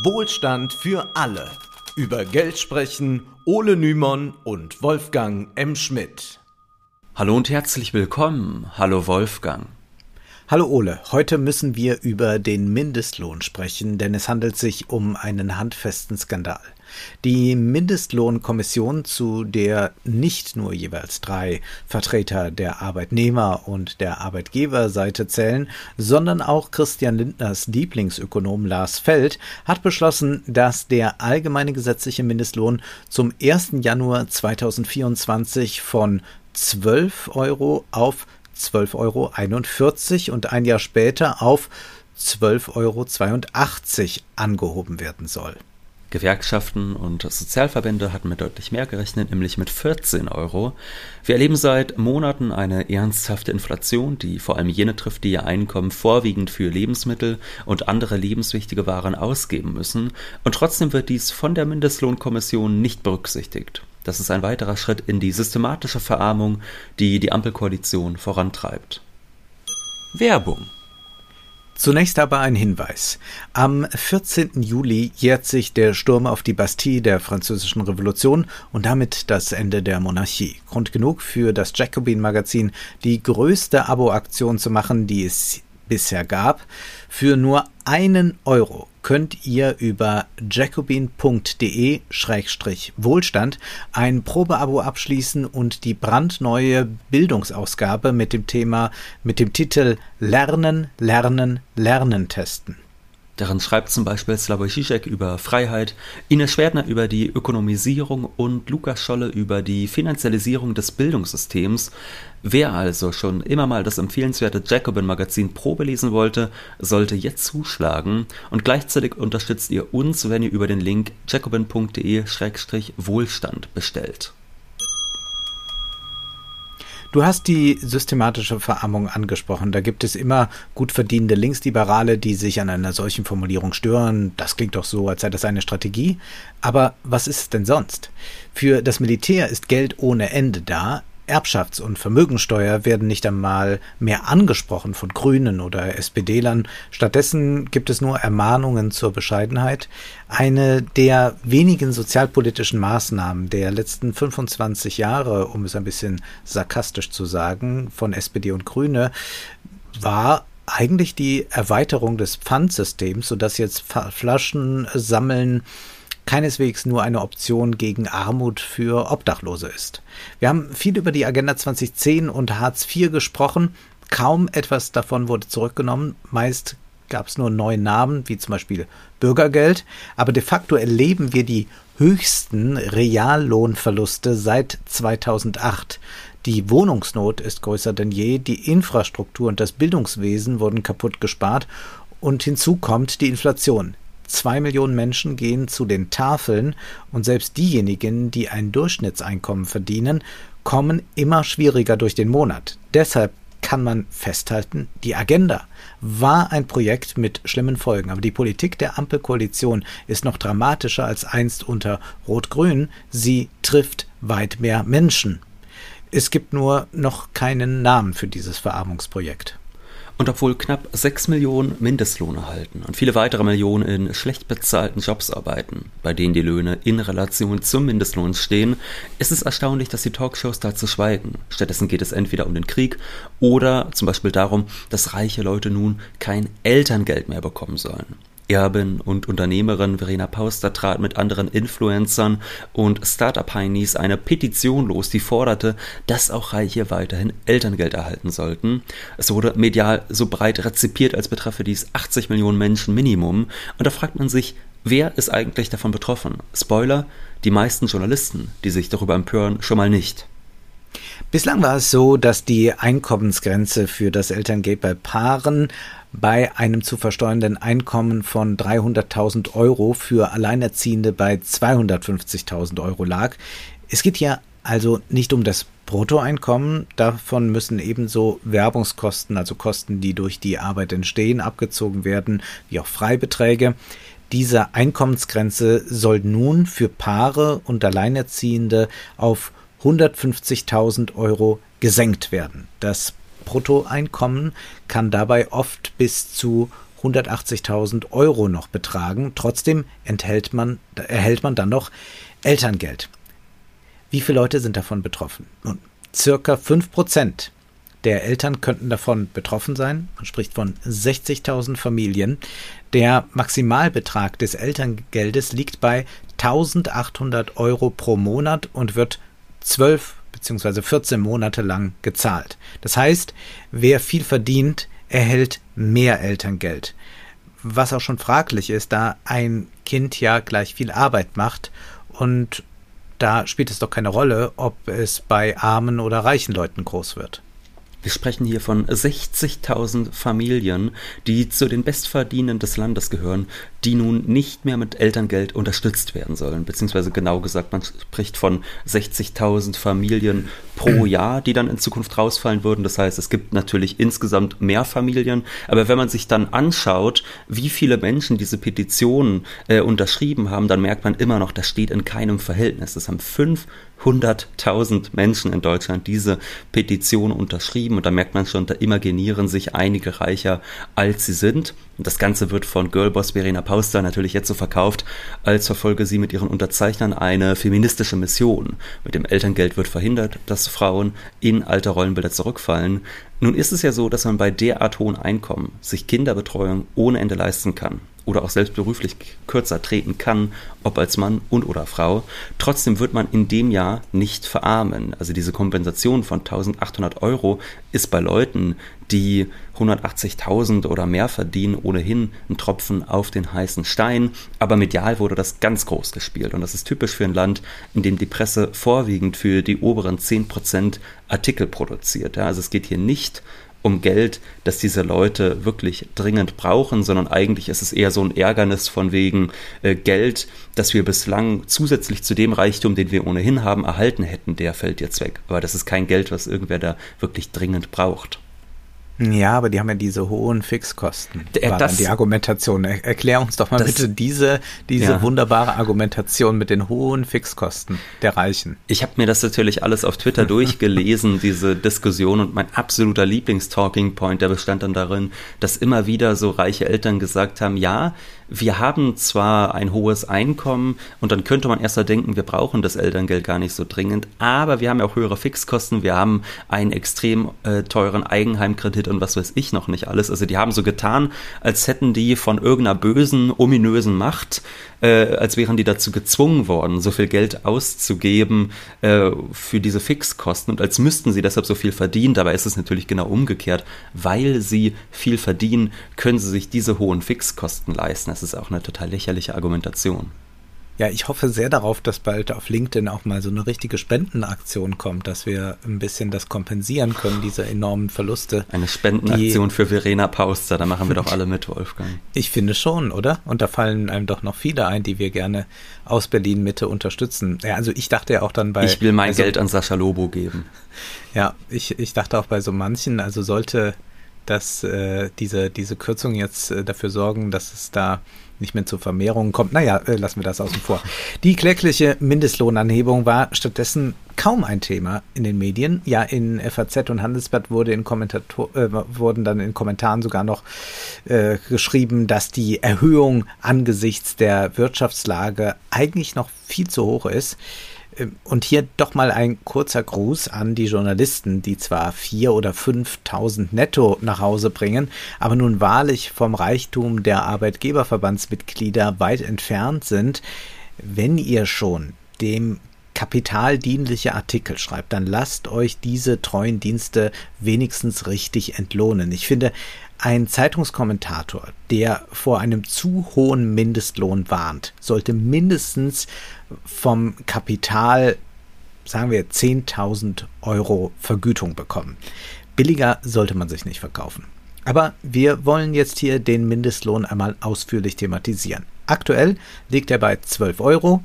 Wohlstand für alle. Über Geld sprechen Ole Nymon und Wolfgang M. Schmidt. Hallo und herzlich willkommen. Hallo Wolfgang. Hallo Ole, heute müssen wir über den Mindestlohn sprechen, denn es handelt sich um einen handfesten Skandal. Die Mindestlohnkommission, zu der nicht nur jeweils drei Vertreter der Arbeitnehmer und der Arbeitgeberseite zählen, sondern auch Christian Lindners Lieblingsökonom Lars Feld, hat beschlossen, dass der allgemeine gesetzliche Mindestlohn zum 1. Januar 2024 von 12 Euro auf 12,41 Euro und ein Jahr später auf 12,82 Euro angehoben werden soll. Gewerkschaften und Sozialverbände hatten mit deutlich mehr gerechnet, nämlich mit 14 Euro. Wir erleben seit Monaten eine ernsthafte Inflation, die vor allem jene trifft, die ihr Einkommen vorwiegend für Lebensmittel und andere lebenswichtige Waren ausgeben müssen. Und trotzdem wird dies von der Mindestlohnkommission nicht berücksichtigt. Das ist ein weiterer Schritt in die systematische Verarmung, die die Ampelkoalition vorantreibt. Werbung Zunächst aber ein Hinweis. Am 14. Juli jährt sich der Sturm auf die Bastille der Französischen Revolution und damit das Ende der Monarchie. Grund genug für das Jacobin Magazin, die größte Abo-Aktion zu machen, die es bisher gab. Für nur einen Euro könnt ihr über jacobin.de-wohlstand ein Probeabo abschließen und die brandneue Bildungsausgabe mit dem Thema, mit dem Titel Lernen, Lernen, Lernen testen. Darin schreibt zum Beispiel Slavoj Žižek über Freiheit, Ines Schwertner über die Ökonomisierung und Lukas Scholle über die Finanzialisierung des Bildungssystems. Wer also schon immer mal das empfehlenswerte Jacobin-Magazin Probe lesen wollte, sollte jetzt zuschlagen und gleichzeitig unterstützt ihr uns, wenn ihr über den Link jacobin.de-wohlstand bestellt. Du hast die systematische Verarmung angesprochen. Da gibt es immer gut verdienende Linksliberale, die sich an einer solchen Formulierung stören. Das klingt doch so, als sei das eine Strategie. Aber was ist es denn sonst? Für das Militär ist Geld ohne Ende da. Erbschafts- und Vermögensteuer werden nicht einmal mehr angesprochen von Grünen oder SPD-Lern. Stattdessen gibt es nur Ermahnungen zur Bescheidenheit. Eine der wenigen sozialpolitischen Maßnahmen der letzten 25 Jahre, um es ein bisschen sarkastisch zu sagen, von SPD und Grüne, war eigentlich die Erweiterung des Pfandsystems, sodass jetzt Flaschen sammeln keineswegs nur eine Option gegen Armut für Obdachlose ist. Wir haben viel über die Agenda 2010 und Hartz IV gesprochen. Kaum etwas davon wurde zurückgenommen. Meist gab es nur neue Namen, wie zum Beispiel Bürgergeld. Aber de facto erleben wir die höchsten Reallohnverluste seit 2008. Die Wohnungsnot ist größer denn je, die Infrastruktur und das Bildungswesen wurden kaputt gespart und hinzu kommt die Inflation. Zwei Millionen Menschen gehen zu den Tafeln und selbst diejenigen, die ein Durchschnittseinkommen verdienen, kommen immer schwieriger durch den Monat. Deshalb kann man festhalten, die Agenda war ein Projekt mit schlimmen Folgen, aber die Politik der Ampelkoalition ist noch dramatischer als einst unter Rot-Grün. Sie trifft weit mehr Menschen. Es gibt nur noch keinen Namen für dieses Verarmungsprojekt. Und obwohl knapp 6 Millionen Mindestlohn erhalten und viele weitere Millionen in schlecht bezahlten Jobs arbeiten, bei denen die Löhne in Relation zum Mindestlohn stehen, ist es erstaunlich, dass die Talkshows dazu schweigen. Stattdessen geht es entweder um den Krieg oder zum Beispiel darum, dass reiche Leute nun kein Elterngeld mehr bekommen sollen. Erbin und Unternehmerin Verena Pauster trat mit anderen Influencern und Startup-Heinis eine Petition los, die forderte, dass auch Reiche weiterhin Elterngeld erhalten sollten. Es wurde medial so breit rezipiert, als betreffe dies 80 Millionen Menschen Minimum. Und da fragt man sich, wer ist eigentlich davon betroffen? Spoiler, die meisten Journalisten, die sich darüber empören, schon mal nicht. Bislang war es so, dass die Einkommensgrenze für das Elterngeld bei Paaren bei einem zu versteuernden Einkommen von 300.000 Euro für Alleinerziehende bei 250.000 Euro lag. Es geht hier also nicht um das Bruttoeinkommen, davon müssen ebenso Werbungskosten, also Kosten, die durch die Arbeit entstehen, abgezogen werden, wie auch Freibeträge. Diese Einkommensgrenze soll nun für Paare und Alleinerziehende auf 150.000 Euro gesenkt werden. Das Bruttoeinkommen kann dabei oft bis zu 180.000 Euro noch betragen. Trotzdem enthält man, erhält man dann noch Elterngeld. Wie viele Leute sind davon betroffen? Nun, circa 5 Prozent der Eltern könnten davon betroffen sein. Man spricht von 60.000 Familien. Der Maximalbetrag des Elterngeldes liegt bei 1800 Euro pro Monat und wird 12 bzw. 14 Monate lang gezahlt. Das heißt, wer viel verdient, erhält mehr Elterngeld. Was auch schon fraglich ist, da ein Kind ja gleich viel Arbeit macht und da spielt es doch keine Rolle, ob es bei armen oder reichen Leuten groß wird. Wir sprechen hier von 60.000 Familien, die zu den Bestverdienenden des Landes gehören, die nun nicht mehr mit Elterngeld unterstützt werden sollen. Beziehungsweise genau gesagt, man spricht von 60.000 Familien pro Jahr, die dann in Zukunft rausfallen würden. Das heißt, es gibt natürlich insgesamt mehr Familien. Aber wenn man sich dann anschaut, wie viele Menschen diese Petition äh, unterschrieben haben, dann merkt man immer noch, das steht in keinem Verhältnis. Das haben fünf 100.000 Menschen in Deutschland diese Petition unterschrieben und da merkt man schon, da imaginieren sich einige reicher, als sie sind. Und das Ganze wird von Girlboss Verena Pauster natürlich jetzt so verkauft, als verfolge sie mit ihren Unterzeichnern eine feministische Mission. Mit dem Elterngeld wird verhindert, dass Frauen in alte Rollenbilder zurückfallen. Nun ist es ja so, dass man bei derart hohen Einkommen sich Kinderbetreuung ohne Ende leisten kann oder auch selbst beruflich kürzer treten kann, ob als Mann und oder Frau. Trotzdem wird man in dem Jahr nicht verarmen. Also diese Kompensation von 1800 Euro ist bei Leuten, die 180.000 oder mehr verdienen, ohnehin ein Tropfen auf den heißen Stein. Aber medial wurde das ganz groß gespielt. Und das ist typisch für ein Land, in dem die Presse vorwiegend für die oberen 10% Artikel produziert. Also es geht hier nicht um Geld, das diese Leute wirklich dringend brauchen, sondern eigentlich ist es eher so ein Ärgernis von wegen äh, Geld, das wir bislang zusätzlich zu dem Reichtum, den wir ohnehin haben, erhalten hätten, der fällt jetzt weg. Aber das ist kein Geld, was irgendwer da wirklich dringend braucht. Ja, aber die haben ja diese hohen Fixkosten. War das, die Argumentation. Erklär uns doch mal das, bitte diese, diese ja. wunderbare Argumentation mit den hohen Fixkosten der Reichen. Ich habe mir das natürlich alles auf Twitter durchgelesen, diese Diskussion und mein absoluter Lieblingstalking Point, der bestand dann darin, dass immer wieder so reiche Eltern gesagt haben, ja, wir haben zwar ein hohes Einkommen und dann könnte man erst mal denken, wir brauchen das Elterngeld gar nicht so dringend, aber wir haben ja auch höhere Fixkosten, wir haben einen extrem äh, teuren Eigenheimkredit und was weiß ich noch nicht alles. Also die haben so getan, als hätten die von irgendeiner bösen, ominösen Macht äh, als wären die dazu gezwungen worden, so viel Geld auszugeben äh, für diese Fixkosten und als müssten sie deshalb so viel verdienen. Dabei ist es natürlich genau umgekehrt. Weil sie viel verdienen, können sie sich diese hohen Fixkosten leisten. Das ist auch eine total lächerliche Argumentation. Ja, ich hoffe sehr darauf, dass bald auf LinkedIn auch mal so eine richtige Spendenaktion kommt, dass wir ein bisschen das kompensieren können, diese enormen Verluste. Eine Spendenaktion die, für Verena Pauster, da machen wir doch alle mit, Wolfgang. Ich finde schon, oder? Und da fallen einem doch noch viele ein, die wir gerne aus Berlin Mitte unterstützen. Ja, also ich dachte ja auch dann bei. Ich will mein also, Geld an Sascha Lobo geben. Ja, ich, ich dachte auch bei so manchen, also sollte dass äh, diese, diese Kürzungen jetzt äh, dafür sorgen, dass es da nicht mehr zu Vermehrungen kommt. Naja, äh, lassen wir das außen vor. Die klägliche Mindestlohnanhebung war stattdessen kaum ein Thema in den Medien. Ja, in FAZ und Handelsblatt wurde in äh, wurden dann in Kommentaren sogar noch äh, geschrieben, dass die Erhöhung angesichts der Wirtschaftslage eigentlich noch viel zu hoch ist. Ähm, und hier doch mal ein kurzer Gruß an die Journalisten, die zwar vier oder fünftausend netto nach Hause bringen, aber nun wahrlich vom Reichtum der Arbeitgeberverbandsmitglieder weit entfernt sind. Wenn ihr schon dem Kapital dienliche Artikel schreibt, dann lasst euch diese treuen Dienste wenigstens richtig entlohnen. Ich finde, ein Zeitungskommentator, der vor einem zu hohen Mindestlohn warnt, sollte mindestens vom Kapital, sagen wir, 10.000 Euro Vergütung bekommen. Billiger sollte man sich nicht verkaufen. Aber wir wollen jetzt hier den Mindestlohn einmal ausführlich thematisieren. Aktuell liegt er bei 12 Euro.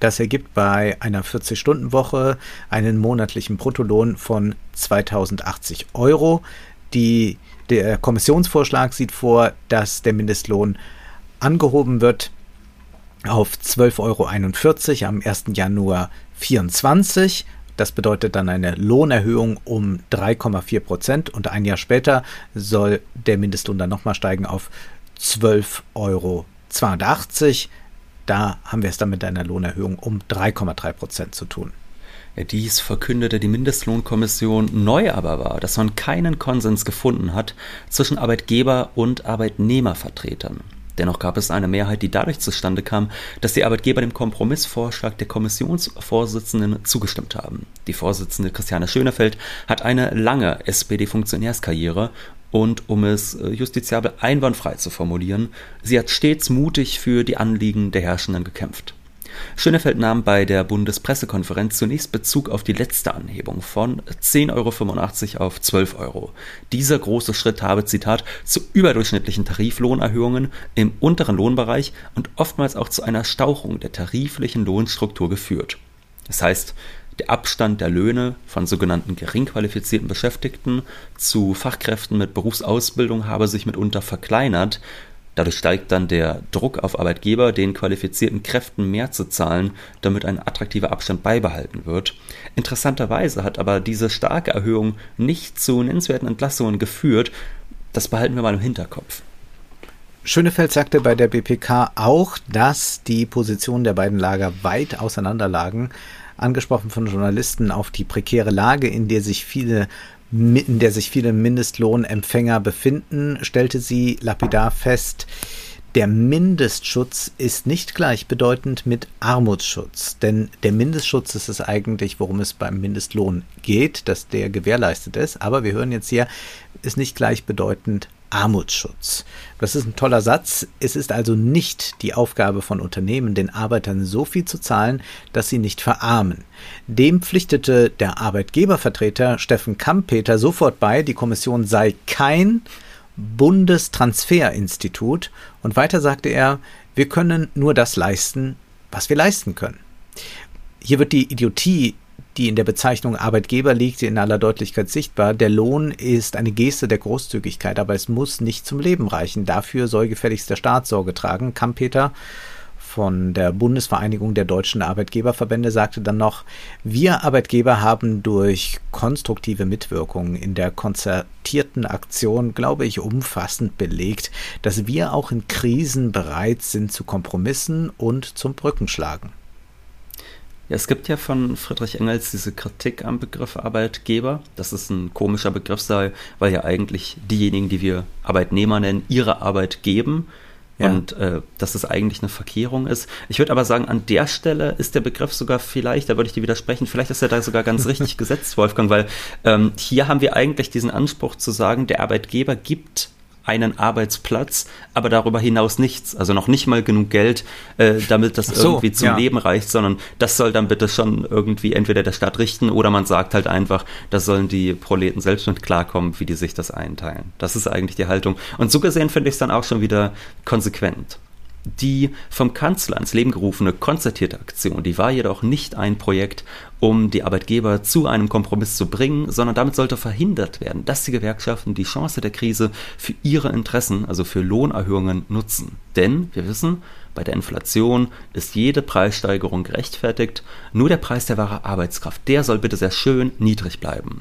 Das ergibt bei einer 40-Stunden-Woche einen monatlichen Bruttolohn von 2080 Euro. Die der Kommissionsvorschlag sieht vor, dass der Mindestlohn angehoben wird auf 12,41 Euro am 1. Januar 2024. Das bedeutet dann eine Lohnerhöhung um 3,4 Prozent und ein Jahr später soll der Mindestlohn dann nochmal steigen auf 12,82 Euro. Da haben wir es dann mit einer Lohnerhöhung um 3,3 Prozent zu tun. Dies verkündete die Mindestlohnkommission. Neu aber war, dass man keinen Konsens gefunden hat zwischen Arbeitgeber- und Arbeitnehmervertretern. Dennoch gab es eine Mehrheit, die dadurch zustande kam, dass die Arbeitgeber dem Kompromissvorschlag der Kommissionsvorsitzenden zugestimmt haben. Die Vorsitzende Christiane Schönefeld hat eine lange SPD-Funktionärskarriere und um es äh, justiziabel einwandfrei zu formulieren, sie hat stets mutig für die Anliegen der Herrschenden gekämpft. Schönefeld nahm bei der Bundespressekonferenz zunächst Bezug auf die letzte Anhebung von 10,85 Euro auf 12 Euro. Dieser große Schritt habe, Zitat, zu überdurchschnittlichen Tariflohnerhöhungen im unteren Lohnbereich und oftmals auch zu einer Stauchung der tariflichen Lohnstruktur geführt. Das heißt, der Abstand der Löhne von sogenannten gering qualifizierten Beschäftigten zu Fachkräften mit Berufsausbildung habe sich mitunter verkleinert, Dadurch steigt dann der Druck auf Arbeitgeber, den qualifizierten Kräften mehr zu zahlen, damit ein attraktiver Abstand beibehalten wird. Interessanterweise hat aber diese starke Erhöhung nicht zu nennenswerten Entlassungen geführt. Das behalten wir mal im Hinterkopf. Schönefeld sagte bei der BPK auch, dass die Positionen der beiden Lager weit auseinanderlagen. Angesprochen von Journalisten auf die prekäre Lage, in der sich viele in der sich viele Mindestlohnempfänger befinden, stellte sie lapidar fest, der Mindestschutz ist nicht gleichbedeutend mit Armutsschutz, denn der Mindestschutz ist es eigentlich, worum es beim Mindestlohn geht, dass der gewährleistet ist, aber wir hören jetzt hier, ist nicht gleichbedeutend Armutsschutz. Das ist ein toller Satz. Es ist also nicht die Aufgabe von Unternehmen, den Arbeitern so viel zu zahlen, dass sie nicht verarmen. Dem pflichtete der Arbeitgebervertreter Steffen Kampeter sofort bei, die Kommission sei kein Bundestransferinstitut und weiter sagte er, wir können nur das leisten, was wir leisten können. Hier wird die Idiotie die in der Bezeichnung Arbeitgeber liegt, in aller Deutlichkeit sichtbar. Der Lohn ist eine Geste der Großzügigkeit, aber es muss nicht zum Leben reichen. Dafür soll gefälligst der Staat Sorge tragen. Kampeter von der Bundesvereinigung der deutschen Arbeitgeberverbände sagte dann noch, wir Arbeitgeber haben durch konstruktive Mitwirkung in der konzertierten Aktion, glaube ich, umfassend belegt, dass wir auch in Krisen bereit sind zu Kompromissen und zum Brückenschlagen. Ja, es gibt ja von Friedrich Engels diese Kritik am Begriff Arbeitgeber. Das ist ein komischer Begriff sei, weil ja eigentlich diejenigen, die wir Arbeitnehmer nennen, ihre Arbeit geben. Ja. Und äh, dass es eigentlich eine Verkehrung ist. Ich würde aber sagen, an der Stelle ist der Begriff sogar vielleicht, da würde ich dir widersprechen, vielleicht ist er da sogar ganz richtig gesetzt, Wolfgang, weil ähm, hier haben wir eigentlich diesen Anspruch zu sagen, der Arbeitgeber gibt einen Arbeitsplatz, aber darüber hinaus nichts. Also noch nicht mal genug Geld, äh, damit das so, irgendwie zum ja. Leben reicht, sondern das soll dann bitte schon irgendwie entweder der Staat richten oder man sagt halt einfach, da sollen die Proleten selbst mit klarkommen, wie die sich das einteilen. Das ist eigentlich die Haltung. Und so gesehen finde ich es dann auch schon wieder konsequent. Die vom Kanzler ins Leben gerufene konzertierte Aktion, die war jedoch nicht ein Projekt, um die Arbeitgeber zu einem Kompromiss zu bringen, sondern damit sollte verhindert werden, dass die Gewerkschaften die Chance der Krise für ihre Interessen, also für Lohnerhöhungen, nutzen. Denn wir wissen, bei der Inflation ist jede Preissteigerung gerechtfertigt, nur der Preis der wahre Arbeitskraft, der soll bitte sehr schön niedrig bleiben.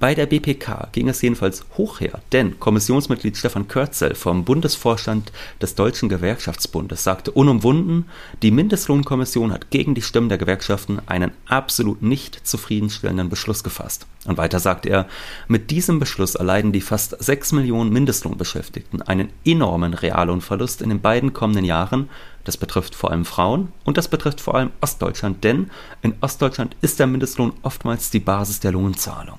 Bei der BPK ging es jedenfalls hoch her, denn Kommissionsmitglied Stefan Körzel vom Bundesvorstand des Deutschen Gewerkschaftsbundes sagte unumwunden, die Mindestlohnkommission hat gegen die Stimmen der Gewerkschaften einen absolut nicht zufriedenstellenden Beschluss gefasst. Und weiter sagt er, mit diesem Beschluss erleiden die fast 6 Millionen Mindestlohnbeschäftigten einen enormen Reallohnverlust in den beiden kommenden Jahren. Das betrifft vor allem Frauen und das betrifft vor allem Ostdeutschland, denn in Ostdeutschland ist der Mindestlohn oftmals die Basis der Lohnzahlung.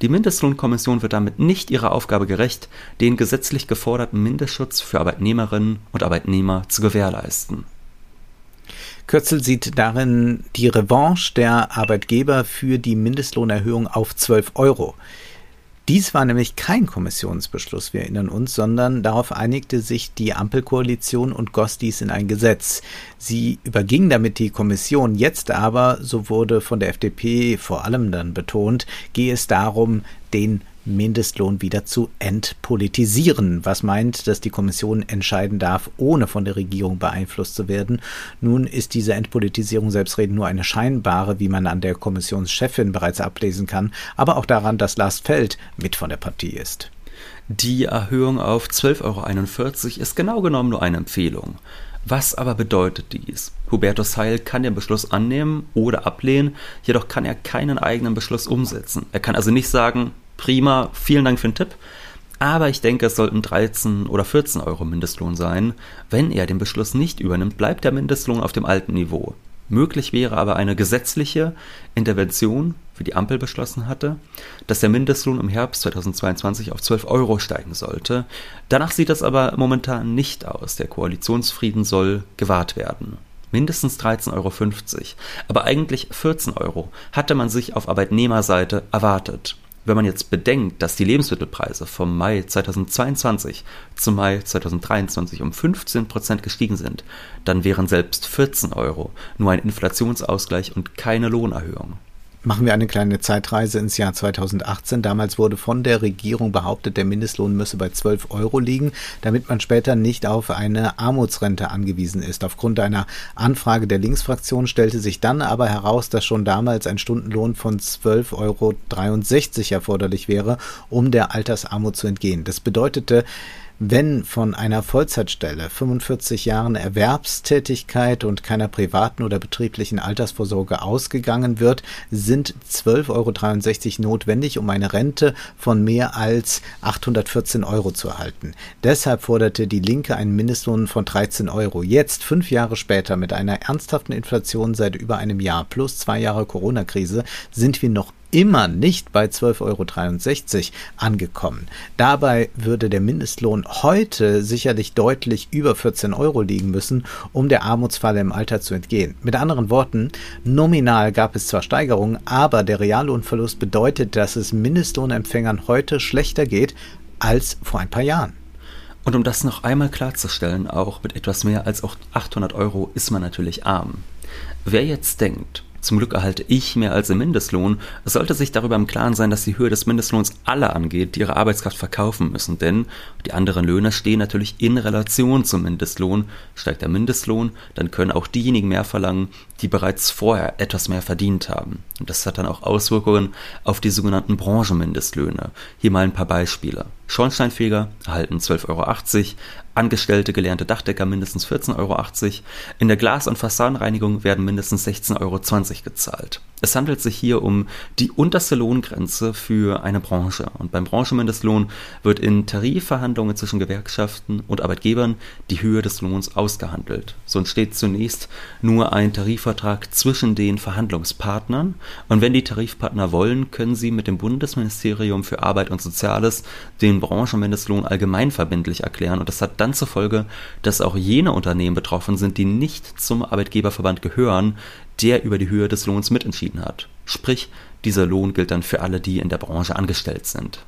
Die Mindestlohnkommission wird damit nicht ihrer Aufgabe gerecht, den gesetzlich geforderten Mindestschutz für Arbeitnehmerinnen und Arbeitnehmer zu gewährleisten. Kürzel sieht darin die Revanche der Arbeitgeber für die Mindestlohnerhöhung auf 12 Euro. Dies war nämlich kein Kommissionsbeschluss, wir erinnern uns, sondern darauf einigte sich die Ampelkoalition und goss dies in ein Gesetz. Sie überging damit die Kommission. Jetzt aber, so wurde von der FDP vor allem dann betont, gehe es darum, den Mindestlohn wieder zu entpolitisieren, was meint, dass die Kommission entscheiden darf, ohne von der Regierung beeinflusst zu werden. Nun ist diese Entpolitisierung selbstredend nur eine scheinbare, wie man an der Kommissionschefin bereits ablesen kann, aber auch daran, dass Lars Feld mit von der Partie ist. Die Erhöhung auf 12,41 Euro ist genau genommen nur eine Empfehlung. Was aber bedeutet dies? Hubertus Heil kann den Beschluss annehmen oder ablehnen, jedoch kann er keinen eigenen Beschluss umsetzen. Er kann also nicht sagen, prima, vielen Dank für den Tipp, aber ich denke, es sollten 13 oder 14 Euro Mindestlohn sein. Wenn er den Beschluss nicht übernimmt, bleibt der Mindestlohn auf dem alten Niveau. Möglich wäre aber eine gesetzliche Intervention, wie die Ampel beschlossen hatte, dass der Mindestlohn im Herbst 2022 auf 12 Euro steigen sollte. Danach sieht das aber momentan nicht aus. Der Koalitionsfrieden soll gewahrt werden. Mindestens 13,50 Euro, aber eigentlich 14 Euro hatte man sich auf Arbeitnehmerseite erwartet. Wenn man jetzt bedenkt, dass die Lebensmittelpreise vom Mai 2022 zum Mai 2023 um 15 Prozent gestiegen sind, dann wären selbst 14 Euro nur ein Inflationsausgleich und keine Lohnerhöhung. Machen wir eine kleine Zeitreise ins Jahr 2018. Damals wurde von der Regierung behauptet, der Mindestlohn müsse bei 12 Euro liegen, damit man später nicht auf eine Armutsrente angewiesen ist. Aufgrund einer Anfrage der Linksfraktion stellte sich dann aber heraus, dass schon damals ein Stundenlohn von 12,63 Euro erforderlich wäre, um der Altersarmut zu entgehen. Das bedeutete, wenn von einer Vollzeitstelle, 45 Jahren Erwerbstätigkeit und keiner privaten oder betrieblichen Altersvorsorge ausgegangen wird, sind 12,63 Euro notwendig, um eine Rente von mehr als 814 Euro zu erhalten. Deshalb forderte die Linke einen Mindestlohn von 13 Euro. Jetzt, fünf Jahre später, mit einer ernsthaften Inflation seit über einem Jahr plus zwei Jahre Corona-Krise, sind wir noch immer nicht bei 12,63 Euro angekommen. Dabei würde der Mindestlohn heute sicherlich deutlich über 14 Euro liegen müssen, um der Armutsfalle im Alter zu entgehen. Mit anderen Worten, nominal gab es zwar Steigerungen, aber der Reallohnverlust bedeutet, dass es Mindestlohnempfängern heute schlechter geht als vor ein paar Jahren. Und um das noch einmal klarzustellen, auch mit etwas mehr als 800 Euro ist man natürlich arm. Wer jetzt denkt, zum Glück erhalte ich mehr als im Mindestlohn. Es sollte sich darüber im Klaren sein, dass die Höhe des Mindestlohns alle angeht, die ihre Arbeitskraft verkaufen müssen, denn die anderen Löhne stehen natürlich in Relation zum Mindestlohn. Steigt der Mindestlohn, dann können auch diejenigen mehr verlangen, die bereits vorher etwas mehr verdient haben. Und das hat dann auch Auswirkungen auf die sogenannten Branchenmindestlöhne. Hier mal ein paar Beispiele. Schornsteinfeger erhalten 12,80 Euro, Angestellte gelernte Dachdecker mindestens 14,80 Euro, in der Glas- und Fassadenreinigung werden mindestens 16,20 Euro gezahlt. Es handelt sich hier um die unterste Lohngrenze für eine Branche. Und beim Branchenmindestlohn wird in Tarifverhandlungen zwischen Gewerkschaften und Arbeitgebern die Höhe des Lohns ausgehandelt. So entsteht zunächst nur ein Tarifvertrag zwischen den Verhandlungspartnern. Und wenn die Tarifpartner wollen, können sie mit dem Bundesministerium für Arbeit und Soziales den Branchenmindestlohn allgemeinverbindlich erklären. Und das hat dann zur Folge, dass auch jene Unternehmen betroffen sind, die nicht zum Arbeitgeberverband gehören, der über die Höhe des Lohns mitentschieden hat. Sprich, dieser Lohn gilt dann für alle, die in der Branche angestellt sind.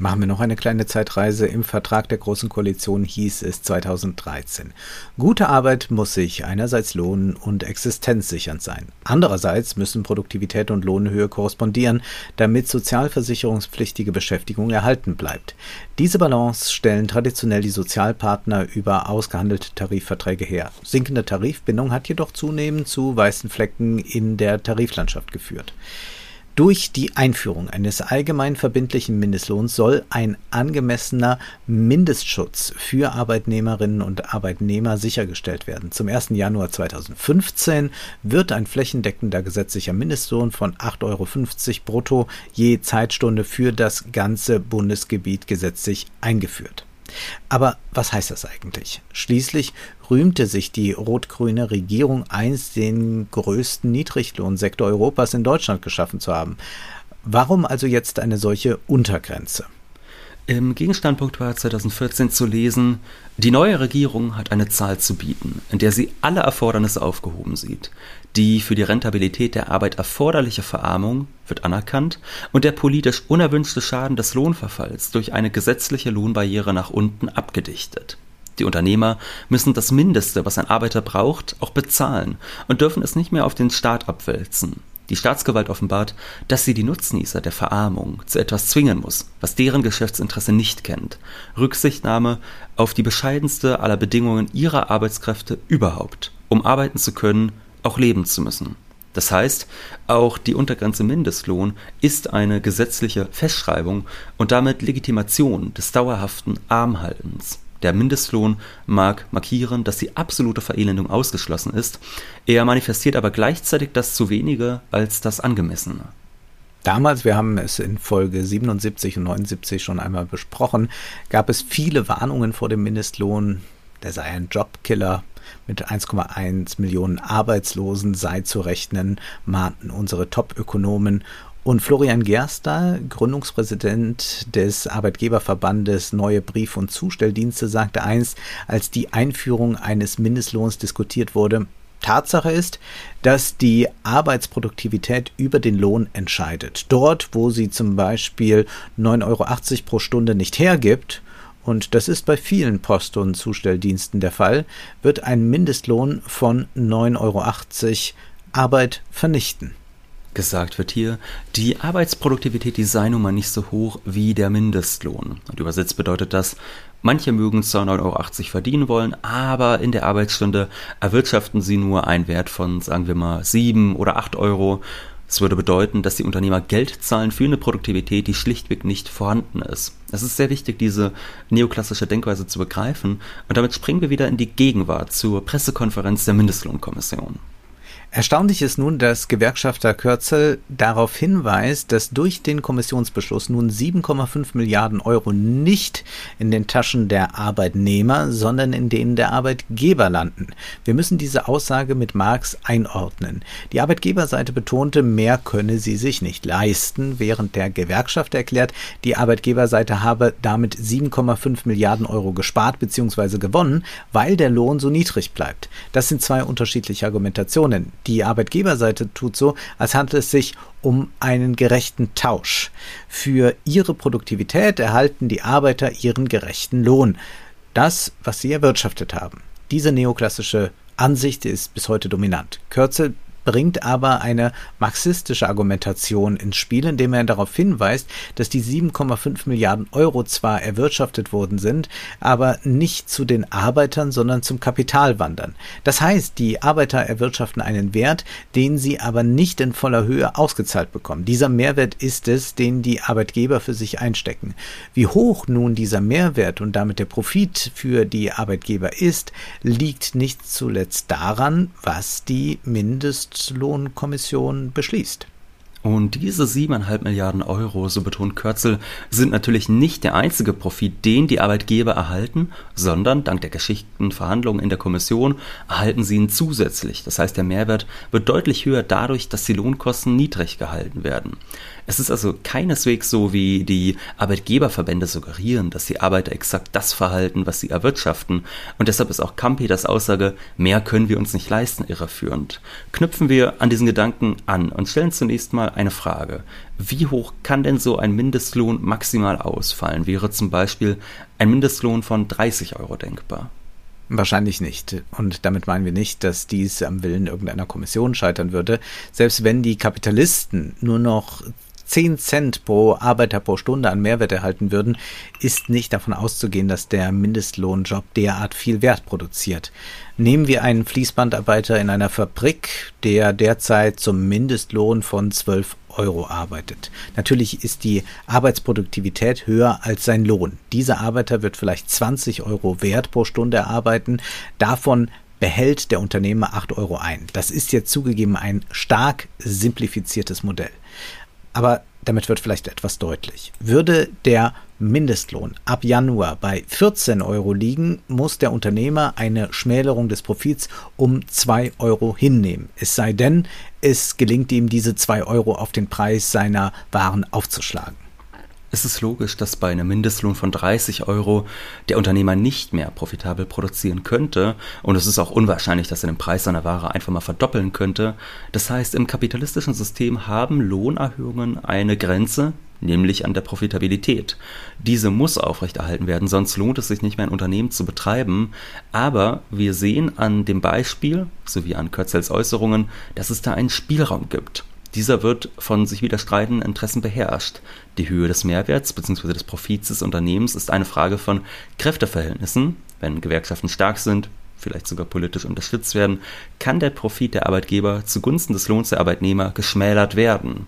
Machen wir noch eine kleine Zeitreise. Im Vertrag der Großen Koalition hieß es 2013. Gute Arbeit muss sich einerseits lohnen und existenzsichernd sein. Andererseits müssen Produktivität und Lohnhöhe korrespondieren, damit sozialversicherungspflichtige Beschäftigung erhalten bleibt. Diese Balance stellen traditionell die Sozialpartner über ausgehandelte Tarifverträge her. Sinkende Tarifbindung hat jedoch zunehmend zu weißen Flecken in der Tariflandschaft geführt. Durch die Einführung eines allgemein verbindlichen Mindestlohns soll ein angemessener Mindestschutz für Arbeitnehmerinnen und Arbeitnehmer sichergestellt werden. Zum 1. Januar 2015 wird ein flächendeckender gesetzlicher Mindestlohn von 8,50 Euro brutto je Zeitstunde für das ganze Bundesgebiet gesetzlich eingeführt. Aber was heißt das eigentlich? Schließlich rühmte sich die rot-grüne Regierung einst den größten Niedriglohnsektor Europas in Deutschland geschaffen zu haben. Warum also jetzt eine solche Untergrenze? Im Gegenstandpunkt war 2014 zu lesen, die neue Regierung hat eine Zahl zu bieten, in der sie alle Erfordernisse aufgehoben sieht. Die für die Rentabilität der Arbeit erforderliche Verarmung wird anerkannt und der politisch unerwünschte Schaden des Lohnverfalls durch eine gesetzliche Lohnbarriere nach unten abgedichtet. Die Unternehmer müssen das Mindeste, was ein Arbeiter braucht, auch bezahlen und dürfen es nicht mehr auf den Staat abwälzen. Die Staatsgewalt offenbart, dass sie die Nutznießer der Verarmung zu etwas zwingen muss, was deren Geschäftsinteresse nicht kennt. Rücksichtnahme auf die bescheidenste aller Bedingungen ihrer Arbeitskräfte überhaupt, um arbeiten zu können, auch leben zu müssen. Das heißt, auch die Untergrenze Mindestlohn ist eine gesetzliche Festschreibung und damit Legitimation des dauerhaften Armhaltens. Der Mindestlohn mag markieren, dass die absolute Verelendung ausgeschlossen ist, er manifestiert aber gleichzeitig das zu wenige als das angemessene. Damals, wir haben es in Folge 77 und 79 schon einmal besprochen, gab es viele Warnungen vor dem Mindestlohn. Der sei ein Jobkiller. Mit 1,1 Millionen Arbeitslosen sei zu rechnen, mahnten unsere Top-Ökonomen. Und Florian Gerster, Gründungspräsident des Arbeitgeberverbandes Neue Brief- und Zustelldienste, sagte einst, als die Einführung eines Mindestlohns diskutiert wurde, Tatsache ist, dass die Arbeitsproduktivität über den Lohn entscheidet. Dort, wo sie zum Beispiel 9,80 Euro pro Stunde nicht hergibt, und das ist bei vielen Post- und Zustelldiensten der Fall, wird ein Mindestlohn von 9,80 Euro Arbeit vernichten. Gesagt wird hier, die Arbeitsproduktivität, die sei nun mal nicht so hoch wie der Mindestlohn. Und übersetzt bedeutet das, Manche mögen zwar 9,80 Euro verdienen wollen, aber in der Arbeitsstunde erwirtschaften sie nur einen Wert von, sagen wir mal, 7 oder 8 Euro. Das würde bedeuten, dass die Unternehmer Geld zahlen für eine Produktivität, die schlichtweg nicht vorhanden ist. Es ist sehr wichtig, diese neoklassische Denkweise zu begreifen. Und damit springen wir wieder in die Gegenwart zur Pressekonferenz der Mindestlohnkommission. Erstaunlich ist nun, dass Gewerkschafter Kürzel darauf hinweist, dass durch den Kommissionsbeschluss nun 7,5 Milliarden Euro nicht in den Taschen der Arbeitnehmer, sondern in denen der Arbeitgeber landen. Wir müssen diese Aussage mit Marx einordnen. Die Arbeitgeberseite betonte, mehr könne sie sich nicht leisten, während der Gewerkschaft erklärt, die Arbeitgeberseite habe damit 7,5 Milliarden Euro gespart bzw. gewonnen, weil der Lohn so niedrig bleibt. Das sind zwei unterschiedliche Argumentationen. Die Arbeitgeberseite tut so, als handelt es sich um einen gerechten Tausch. Für ihre Produktivität erhalten die Arbeiter ihren gerechten Lohn. Das, was sie erwirtschaftet haben. Diese neoklassische Ansicht ist bis heute dominant. Kürzel bringt aber eine marxistische Argumentation ins Spiel, indem er darauf hinweist, dass die 7,5 Milliarden Euro zwar erwirtschaftet worden sind, aber nicht zu den Arbeitern, sondern zum Kapital wandern. Das heißt, die Arbeiter erwirtschaften einen Wert, den sie aber nicht in voller Höhe ausgezahlt bekommen. Dieser Mehrwert ist es, den die Arbeitgeber für sich einstecken. Wie hoch nun dieser Mehrwert und damit der Profit für die Arbeitgeber ist, liegt nicht zuletzt daran, was die Mindest Mindestlohnkommission beschließt. Und diese 7,5 Milliarden Euro, so betont Kürzel, sind natürlich nicht der einzige Profit, den die Arbeitgeber erhalten, sondern dank der geschickten Verhandlungen in der Kommission erhalten sie ihn zusätzlich. Das heißt, der Mehrwert wird deutlich höher dadurch, dass die Lohnkosten niedrig gehalten werden. Es ist also keineswegs so, wie die Arbeitgeberverbände suggerieren, dass die Arbeiter exakt das verhalten, was sie erwirtschaften. Und deshalb ist auch Campi das Aussage, mehr können wir uns nicht leisten, irreführend. Knüpfen wir an diesen Gedanken an und stellen zunächst mal eine Frage. Wie hoch kann denn so ein Mindestlohn maximal ausfallen? Wäre zum Beispiel ein Mindestlohn von 30 Euro denkbar? Wahrscheinlich nicht. Und damit meinen wir nicht, dass dies am Willen irgendeiner Kommission scheitern würde. Selbst wenn die Kapitalisten nur noch 10 Cent pro Arbeiter pro Stunde an Mehrwert erhalten würden, ist nicht davon auszugehen, dass der Mindestlohnjob derart viel Wert produziert. Nehmen wir einen Fließbandarbeiter in einer Fabrik, der derzeit zum Mindestlohn von 12 Euro arbeitet. Natürlich ist die Arbeitsproduktivität höher als sein Lohn. Dieser Arbeiter wird vielleicht 20 Euro Wert pro Stunde arbeiten. Davon behält der Unternehmer 8 Euro ein. Das ist jetzt zugegeben ein stark simplifiziertes Modell. Aber damit wird vielleicht etwas deutlich. Würde der Mindestlohn ab Januar bei 14 Euro liegen, muss der Unternehmer eine Schmälerung des Profits um 2 Euro hinnehmen. Es sei denn, es gelingt ihm, diese 2 Euro auf den Preis seiner Waren aufzuschlagen. Es ist logisch, dass bei einem Mindestlohn von 30 Euro der Unternehmer nicht mehr profitabel produzieren könnte und es ist auch unwahrscheinlich, dass er den Preis seiner Ware einfach mal verdoppeln könnte. Das heißt, im kapitalistischen System haben Lohnerhöhungen eine Grenze, nämlich an der Profitabilität. Diese muss aufrechterhalten werden, sonst lohnt es sich nicht mehr ein Unternehmen zu betreiben. Aber wir sehen an dem Beispiel, sowie an Körzels Äußerungen, dass es da einen Spielraum gibt. Dieser wird von sich widerstreitenden Interessen beherrscht. Die Höhe des Mehrwerts bzw. des Profits des Unternehmens ist eine Frage von Kräfteverhältnissen. Wenn Gewerkschaften stark sind, vielleicht sogar politisch unterstützt werden, kann der Profit der Arbeitgeber zugunsten des Lohns der Arbeitnehmer geschmälert werden.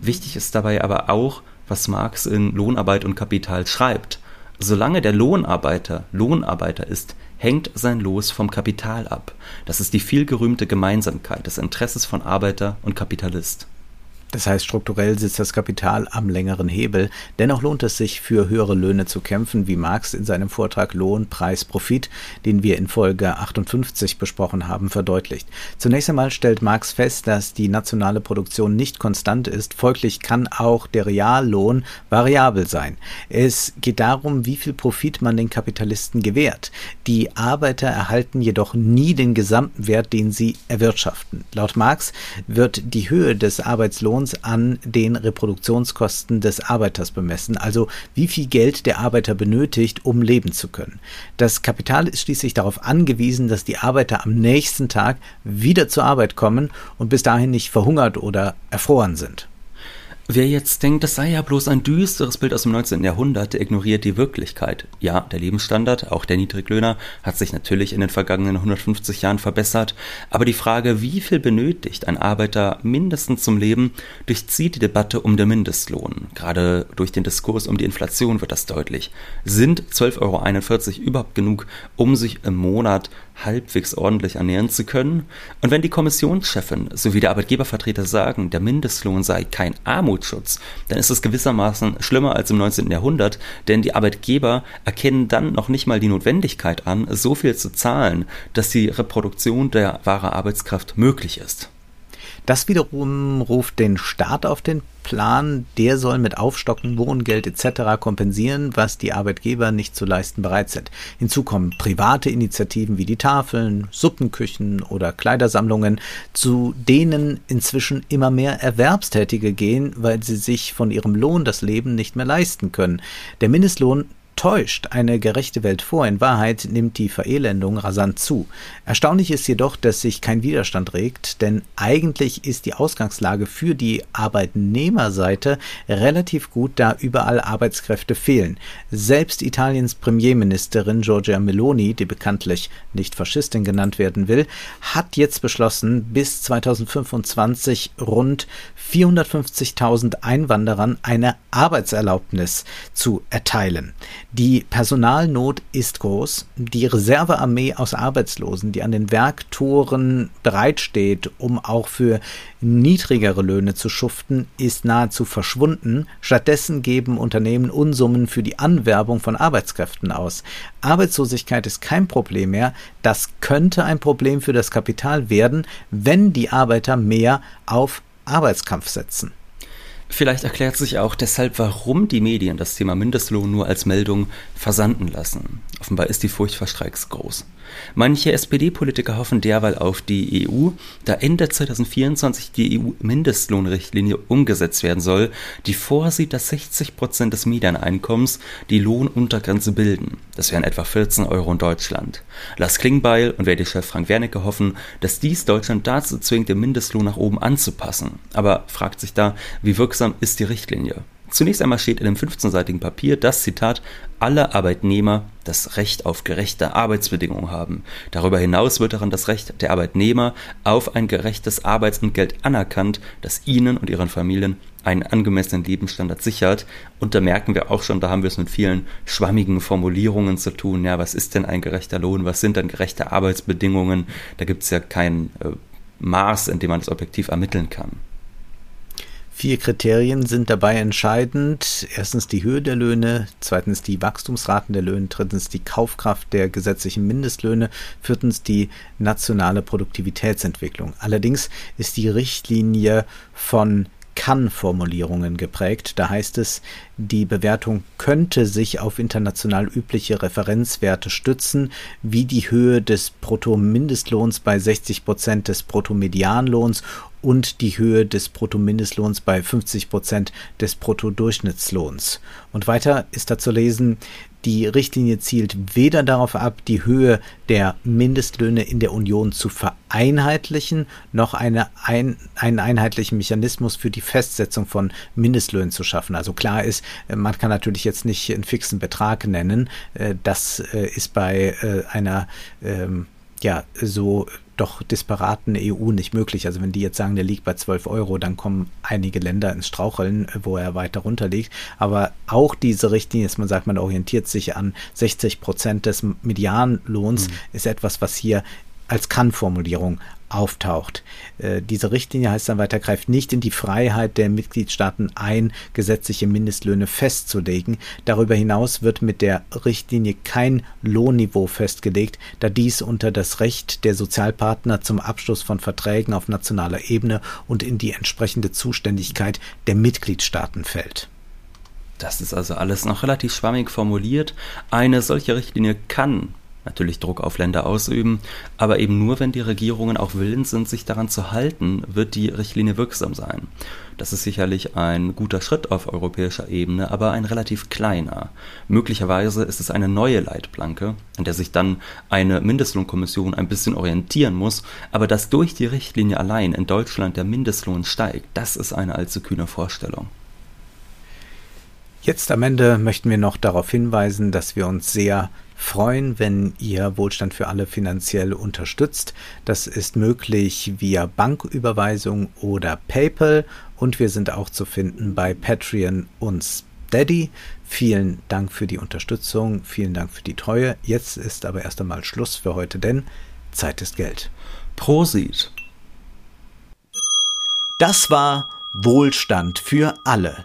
Wichtig ist dabei aber auch, was Marx in Lohnarbeit und Kapital schreibt. Solange der Lohnarbeiter Lohnarbeiter ist, hängt sein Los vom Kapital ab. Das ist die vielgerühmte Gemeinsamkeit des Interesses von Arbeiter und Kapitalist. Das heißt, strukturell sitzt das Kapital am längeren Hebel. Dennoch lohnt es sich, für höhere Löhne zu kämpfen, wie Marx in seinem Vortrag Lohn, Preis, Profit, den wir in Folge 58 besprochen haben, verdeutlicht. Zunächst einmal stellt Marx fest, dass die nationale Produktion nicht konstant ist. Folglich kann auch der Reallohn variabel sein. Es geht darum, wie viel Profit man den Kapitalisten gewährt. Die Arbeiter erhalten jedoch nie den gesamten Wert, den sie erwirtschaften. Laut Marx wird die Höhe des Arbeitslohns Lohns an den Reproduktionskosten des Arbeiters bemessen, also wie viel Geld der Arbeiter benötigt, um leben zu können. Das Kapital ist schließlich darauf angewiesen, dass die Arbeiter am nächsten Tag wieder zur Arbeit kommen und bis dahin nicht verhungert oder erfroren sind. Wer jetzt denkt, das sei ja bloß ein düsteres Bild aus dem 19. Jahrhundert, der ignoriert die Wirklichkeit. Ja, der Lebensstandard, auch der Niedriglöhner, hat sich natürlich in den vergangenen 150 Jahren verbessert, aber die Frage, wie viel benötigt ein Arbeiter mindestens zum Leben, durchzieht die Debatte um den Mindestlohn. Gerade durch den Diskurs um die Inflation wird das deutlich. Sind 12,41 Euro überhaupt genug, um sich im Monat halbwegs ordentlich ernähren zu können? Und wenn die Kommissionschefin sowie der Arbeitgebervertreter sagen, der Mindestlohn sei kein Armutsschutz, dann ist es gewissermaßen schlimmer als im 19. Jahrhundert, denn die Arbeitgeber erkennen dann noch nicht mal die Notwendigkeit an, so viel zu zahlen, dass die Reproduktion der wahren Arbeitskraft möglich ist. Das wiederum ruft den Staat auf den Plan, der soll mit Aufstocken, Wohngeld etc. kompensieren, was die Arbeitgeber nicht zu leisten bereit sind. Hinzu kommen private Initiativen wie die Tafeln, Suppenküchen oder Kleidersammlungen, zu denen inzwischen immer mehr Erwerbstätige gehen, weil sie sich von ihrem Lohn das Leben nicht mehr leisten können. Der Mindestlohn täuscht eine gerechte Welt vor. In Wahrheit nimmt die Verelendung rasant zu. Erstaunlich ist jedoch, dass sich kein Widerstand regt, denn eigentlich ist die Ausgangslage für die Arbeitnehmerseite relativ gut, da überall Arbeitskräfte fehlen. Selbst Italiens Premierministerin Giorgia Meloni, die bekanntlich nicht Faschistin genannt werden will, hat jetzt beschlossen, bis 2025 rund 450.000 Einwanderern eine Arbeitserlaubnis zu erteilen. Die Personalnot ist groß. Die Reservearmee aus Arbeitslosen, die an den Werktoren bereitsteht, um auch für niedrigere Löhne zu schuften, ist nahezu verschwunden. Stattdessen geben Unternehmen Unsummen für die Anwerbung von Arbeitskräften aus. Arbeitslosigkeit ist kein Problem mehr. Das könnte ein Problem für das Kapital werden, wenn die Arbeiter mehr auf Arbeitskampf setzen. Vielleicht erklärt sich auch deshalb, warum die Medien das Thema Mindestlohn nur als Meldung versanden lassen. Offenbar ist die Furcht vor Streiks groß. Manche SPD-Politiker hoffen derweil auf die EU, da Ende 2024 die EU-Mindestlohnrichtlinie umgesetzt werden soll, die vorsieht, dass 60 Prozent des Medianeinkommens die Lohnuntergrenze bilden. Das wären etwa 14 Euro in Deutschland. Lars Klingbeil und WD-Chef Frank Wernicke hoffen, dass dies Deutschland dazu zwingt, den Mindestlohn nach oben anzupassen. Aber fragt sich da, wie wirksam ist die Richtlinie? Zunächst einmal steht in dem 15-seitigen Papier das Zitat, alle Arbeitnehmer das Recht auf gerechte Arbeitsbedingungen haben. Darüber hinaus wird daran das Recht der Arbeitnehmer auf ein gerechtes Arbeitsentgelt anerkannt, das ihnen und ihren Familien einen angemessenen Lebensstandard sichert. Und da merken wir auch schon, da haben wir es mit vielen schwammigen Formulierungen zu tun. Ja, was ist denn ein gerechter Lohn? Was sind denn gerechte Arbeitsbedingungen? Da gibt es ja kein äh, Maß, in dem man das objektiv ermitteln kann. Vier Kriterien sind dabei entscheidend. Erstens die Höhe der Löhne, zweitens die Wachstumsraten der Löhne, drittens die Kaufkraft der gesetzlichen Mindestlöhne, viertens die nationale Produktivitätsentwicklung. Allerdings ist die Richtlinie von kann-Formulierungen geprägt. Da heißt es, die Bewertung könnte sich auf international übliche Referenzwerte stützen, wie die Höhe des Bruttomindestlohns bei 60 Prozent des Bruttomedianlohns und die Höhe des Bruttomindestlohns bei 50 Prozent des Bruttodurchschnittslohns. Und weiter ist da zu lesen, die Richtlinie zielt weder darauf ab, die Höhe der Mindestlöhne in der Union zu vereinheitlichen, noch eine ein, einen einheitlichen Mechanismus für die Festsetzung von Mindestlöhnen zu schaffen. Also klar ist, man kann natürlich jetzt nicht einen fixen Betrag nennen. Äh, das äh, ist bei äh, einer ähm, ja so doch disparaten EU nicht möglich. Also wenn die jetzt sagen, der liegt bei 12 Euro, dann kommen einige Länder ins Straucheln, wo er weiter runter liegt. Aber auch diese Richtlinie, dass man sagt, man orientiert sich an 60 Prozent des Medianlohns, mhm. ist etwas, was hier als Kann-Formulierung auftaucht. Äh, diese Richtlinie heißt dann weiter, greift nicht in die Freiheit der Mitgliedstaaten ein, gesetzliche Mindestlöhne festzulegen. Darüber hinaus wird mit der Richtlinie kein Lohnniveau festgelegt, da dies unter das Recht der Sozialpartner zum Abschluss von Verträgen auf nationaler Ebene und in die entsprechende Zuständigkeit der Mitgliedstaaten fällt. Das ist also alles noch relativ schwammig formuliert. Eine solche Richtlinie kann natürlich Druck auf Länder ausüben, aber eben nur, wenn die Regierungen auch willens sind, sich daran zu halten, wird die Richtlinie wirksam sein. Das ist sicherlich ein guter Schritt auf europäischer Ebene, aber ein relativ kleiner. Möglicherweise ist es eine neue Leitplanke, an der sich dann eine Mindestlohnkommission ein bisschen orientieren muss, aber dass durch die Richtlinie allein in Deutschland der Mindestlohn steigt, das ist eine allzu kühne Vorstellung. Jetzt am Ende möchten wir noch darauf hinweisen, dass wir uns sehr freuen, wenn ihr Wohlstand für alle finanziell unterstützt. Das ist möglich via Banküberweisung oder PayPal und wir sind auch zu finden bei Patreon und Steady. Vielen Dank für die Unterstützung, vielen Dank für die Treue. Jetzt ist aber erst einmal Schluss für heute, denn Zeit ist Geld. Prosit. Das war Wohlstand für alle